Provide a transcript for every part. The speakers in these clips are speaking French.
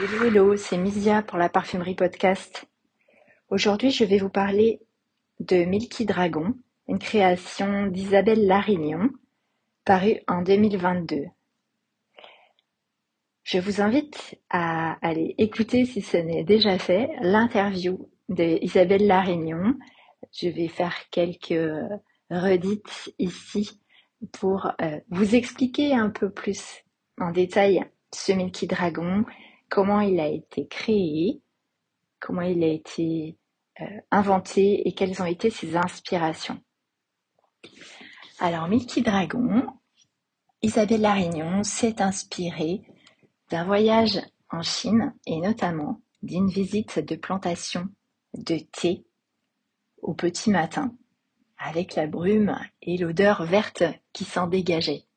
Hello, hello, c'est Misia pour la Parfumerie Podcast. Aujourd'hui, je vais vous parler de Milky Dragon, une création d'Isabelle Larignon, parue en 2022. Je vous invite à aller écouter, si ce n'est déjà fait, l'interview d'Isabelle Larignon. Je vais faire quelques redites ici pour euh, vous expliquer un peu plus en détail ce Milky Dragon, comment il a été créé, comment il a été euh, inventé et quelles ont été ses inspirations. Alors Milky Dragon, Isabelle Larignon s'est inspirée d'un voyage en Chine et notamment d'une visite de plantation de thé au petit matin avec la brume et l'odeur verte qui s'en dégageait.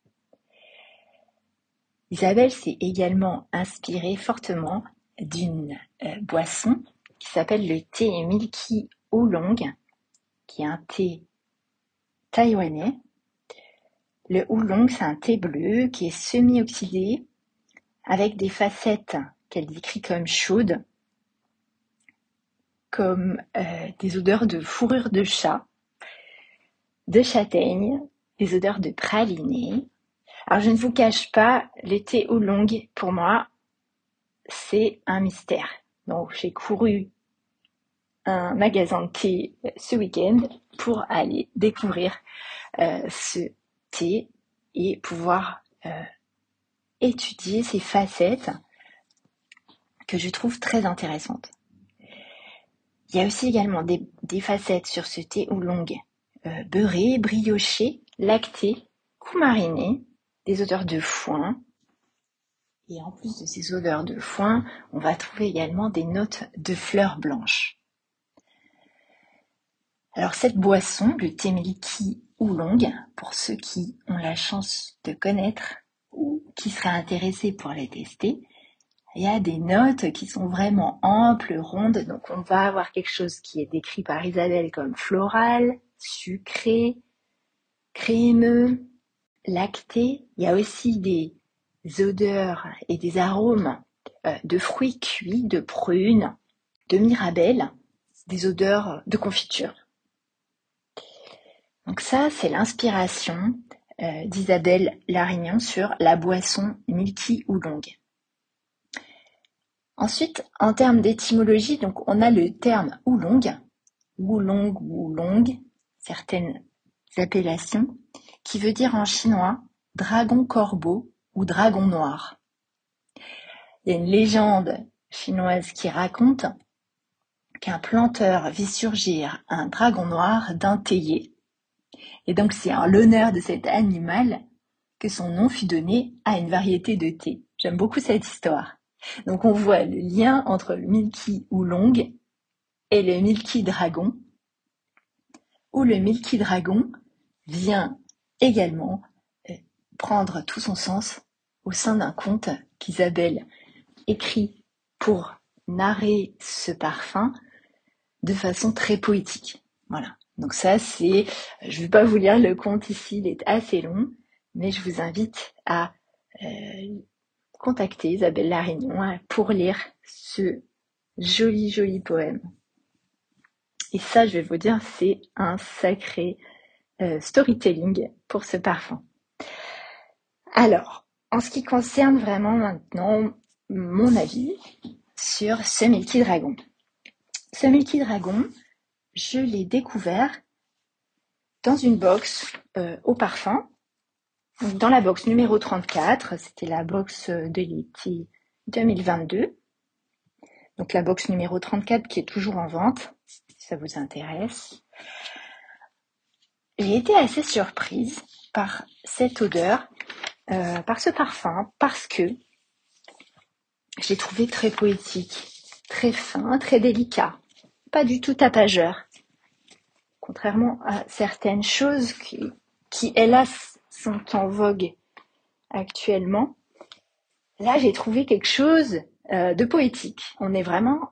Isabelle s'est également inspirée fortement d'une euh, boisson qui s'appelle le thé Milky Oolong, qui est un thé taïwanais. Le oolong, c'est un thé bleu qui est semi-oxydé avec des facettes qu'elle décrit comme chaudes, comme euh, des odeurs de fourrure de chat, de châtaigne, des odeurs de praliné, alors je ne vous cache pas, l'été oolong, pour moi, c'est un mystère. Donc j'ai couru un magasin de thé ce week-end pour aller découvrir euh, ce thé et pouvoir euh, étudier ces facettes que je trouve très intéressantes. Il y a aussi également des, facettes sur ce thé oolong euh, beurré, brioché, lacté, coumariné, des odeurs de foin. Et en plus de ces odeurs de foin, on va trouver également des notes de fleurs blanches. Alors cette boisson, le milky oolong, pour ceux qui ont la chance de connaître ou qui seraient intéressés pour les tester, il y a des notes qui sont vraiment amples, rondes, donc on va avoir quelque chose qui est décrit par Isabelle comme floral, sucré, crémeux, lacté. Il y a aussi des odeurs et des arômes euh, de fruits cuits, de prunes, de mirabelle, des odeurs de confiture. Donc ça, c'est l'inspiration euh, d'Isabelle Larignon sur la boisson Milky Oolong. Ensuite, en termes d'étymologie, donc on a le terme oolong, oolong ou oolong, certaines appellations, qui veut dire en chinois dragon-corbeau ou dragon noir. Il y a une légende chinoise qui raconte qu'un planteur vit surgir un dragon noir d'un théier. Et donc c'est en l'honneur de cet animal que son nom fut donné à une variété de thé. J'aime beaucoup cette histoire. Donc on voit le lien entre le Milky Oolong et le Milky Dragon, où le Milky Dragon vient également euh, prendre tout son sens au sein d'un conte qu'Isabelle écrit pour narrer ce parfum de façon très poétique. Voilà. Donc ça, c'est, je ne vais pas vous lire le conte ici, il est assez long, mais je vous invite à euh, contacter Isabelle Larignon pour lire ce joli, joli poème. Et ça, je vais vous dire, c'est un sacré euh, storytelling pour ce parfum. Alors, en ce qui concerne vraiment maintenant mon avis sur ce Milky Dragon. Ce Milky Dragon, je l'ai découvert dans une box euh, au parfum. dans la box numéro 34, c'était la box de l'été 2022. Donc la box numéro 34 qui est toujours en vente, si ça vous intéresse. J'ai été assez surprise par cette odeur, euh, par ce parfum, parce que j'ai trouvé très poétique, très fin, très délicat, pas du tout tapageur. Contrairement à certaines choses qui, qui hélas, sont en vogue actuellement, là j'ai trouvé quelque chose euh, de poétique. On est vraiment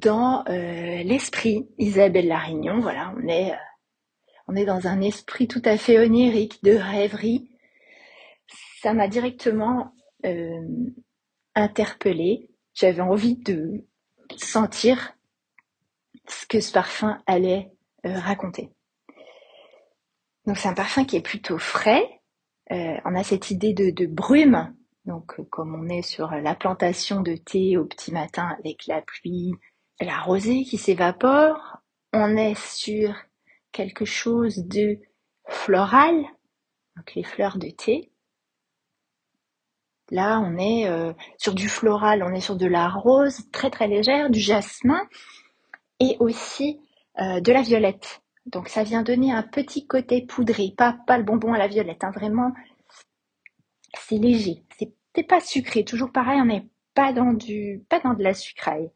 dans euh, l'esprit Isabelle Larignon, voilà, on est on est dans un esprit tout à fait onirique, de rêverie. Ça m'a directement euh, interpellée j'avais envie de sentir ce que ce parfum allait euh, raconter. Donc c'est un parfum qui est plutôt frais. Euh, on a cette idée de, de brume. Donc comme on est sur la plantation de thé au petit matin avec la pluie, la rosée qui s'évapore, on est sur quelque chose de floral, donc les fleurs de thé. Là, on est euh, sur du floral, on est sur de la rose très très légère, du jasmin et aussi euh, de la violette. Donc ça vient donner un petit côté poudré, pas, le bonbon à la violette, hein, vraiment c'est léger, c'est pas sucré, toujours pareil, on n'est pas dans du pas dans de la sucraille.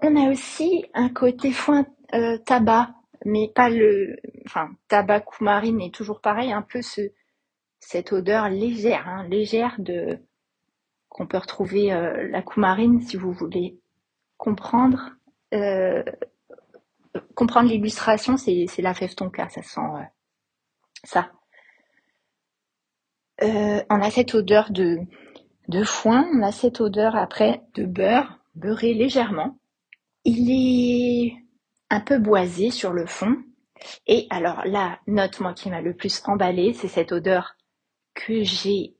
On a aussi un côté foin euh, tabac, mais pas le enfin tabac coumarine est toujours pareil, un peu ce cette odeur légère, hein, légère de qu'on peut retrouver euh, la coumarine si vous voulez comprendre euh, comprendre l'illustration, c'est la fève tonka, ça sent ça. on a cette odeur de de foin, on a cette odeur après de beurre, beurré légèrement. Il est un peu boisé sur le fond. Et alors la note, moi, qui m'a le plus emballé, c'est cette odeur que j'ai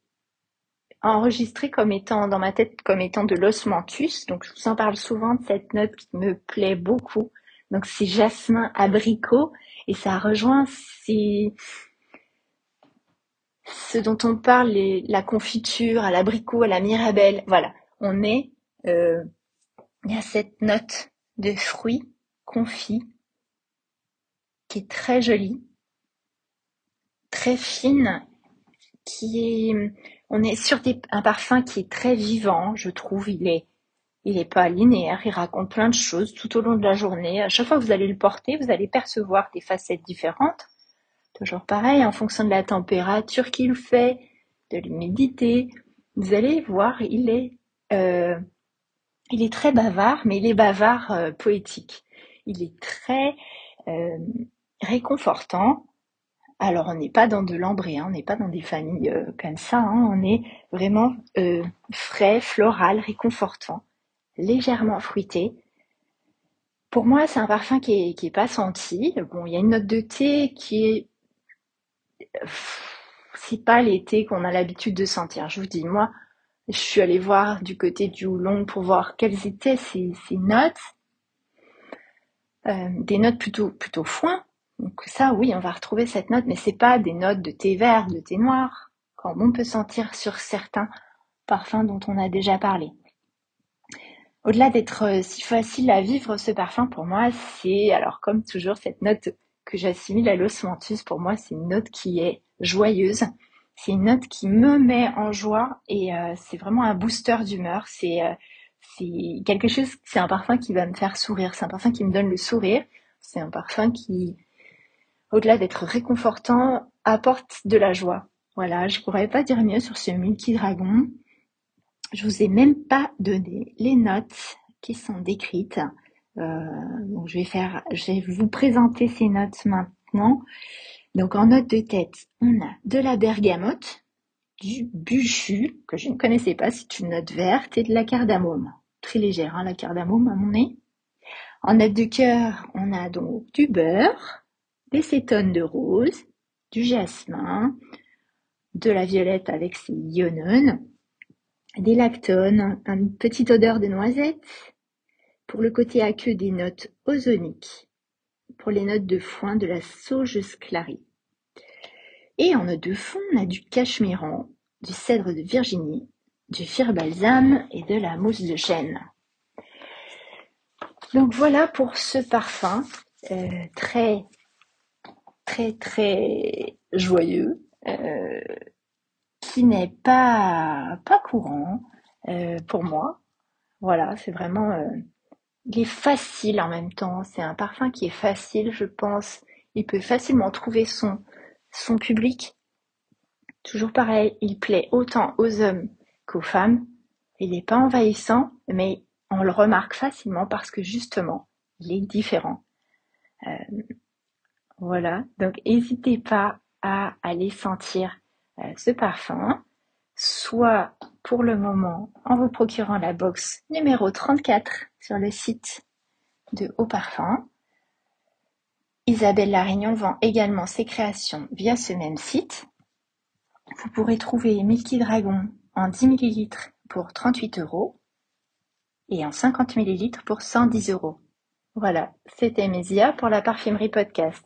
enregistré comme étant dans ma tête comme étant de l'osmanthus. Donc je vous en parle souvent de cette note qui me plaît beaucoup. Donc c'est jasmin abricot et ça rejoint ce dont on parle, la confiture à l'abricot, à la mirabelle. Voilà, on est, euh, il y a cette note de fruits confits qui est très jolie, très fine qui est, on est sur un parfum qui est très vivant, je trouve. Il est, il est pas linéaire. Il raconte plein de choses tout au long de la journée. À chaque fois que vous allez le porter, vous allez percevoir des facettes différentes. Toujours pareil, en fonction de la température qu'il fait, de l'humidité. Vous allez voir, il est, euh, très bavard, mais il est bavard euh, poétique. Il est très euh, réconfortant. Alors, on n'est pas dans de l'ambré, hein, on n'est pas dans des familles euh, comme ça, hein, on est vraiment euh, frais, floral, réconfortant, légèrement fruité. Pour moi, c'est un parfum qui est, pas senti. Bon, il y a une note de thé qui est... C'est pas thés qu'on a l'habitude de sentir. Je vous dis, moi, je suis allée voir du côté du Houlong pour voir quelles étaient ces, notes. Euh, des notes plutôt plutôt foin, donc ça, oui, on va retrouver cette note, mais c'est pas des notes de thé vert, de thé noir, comme on peut sentir sur certains parfums dont on a déjà parlé. Au-delà d'être euh, si facile à vivre ce parfum, pour moi, c'est, alors comme toujours, cette note que j'assimile à l'osmanthus, pour moi, c'est une note qui est joyeuse. C'est une note qui me met en joie et euh, c'est vraiment un booster d'humeur. C'est c'est quelque chose, c'est un parfum qui va me faire sourire. C'est un parfum qui me donne le sourire. C'est un parfum qui au-delà d'être réconfortant, apporte de la joie. Voilà, je pourrais pas dire mieux sur ce Milky Dragon. Je vous ai même pas donné les notes qui sont décrites. Euh, donc je vais je vais vous présenter ces notes maintenant. Donc en note de tête, on a de la bergamote, du buchu que je ne connaissais pas, c'est une note verte et de la cardamome, très légère, hein, la cardamome à mon nez. En note de cœur, on a donc du beurre, des cétones de rose, du jasmin, de la violette avec ses ionones, des lactones, une petite odeur de noisette. Pour le côté aqueux, des notes ozoniques. Pour les notes de foin, de la sauge sclarie. Et en note de fond, on a du cachemiran, du cèdre de Virginie, du fir balsam et de la mousse de chêne. Donc voilà pour ce parfum euh, très très très joyeux, euh, qui n'est pas pas courant euh, pour moi. Voilà, c'est vraiment, il est facile en même temps. C'est un parfum qui est facile, je pense. Il peut facilement trouver son son public. Toujours pareil, il plaît autant aux hommes qu'aux femmes. Il n'est pas envahissant, mais on le remarque facilement parce que justement, il est différent. Voilà, donc n'hésitez pas à aller sentir euh, ce parfum, soit pour le moment en vous procurant la box numéro 34 sur le site de Haut Parfum. Isabelle Larignon vend également ses créations via ce même site. Vous pourrez trouver Milky Dragon en 10 ml pour 38 euros et en 50 ml pour 110 euros. Voilà, c'était Mésia pour la parfumerie podcast.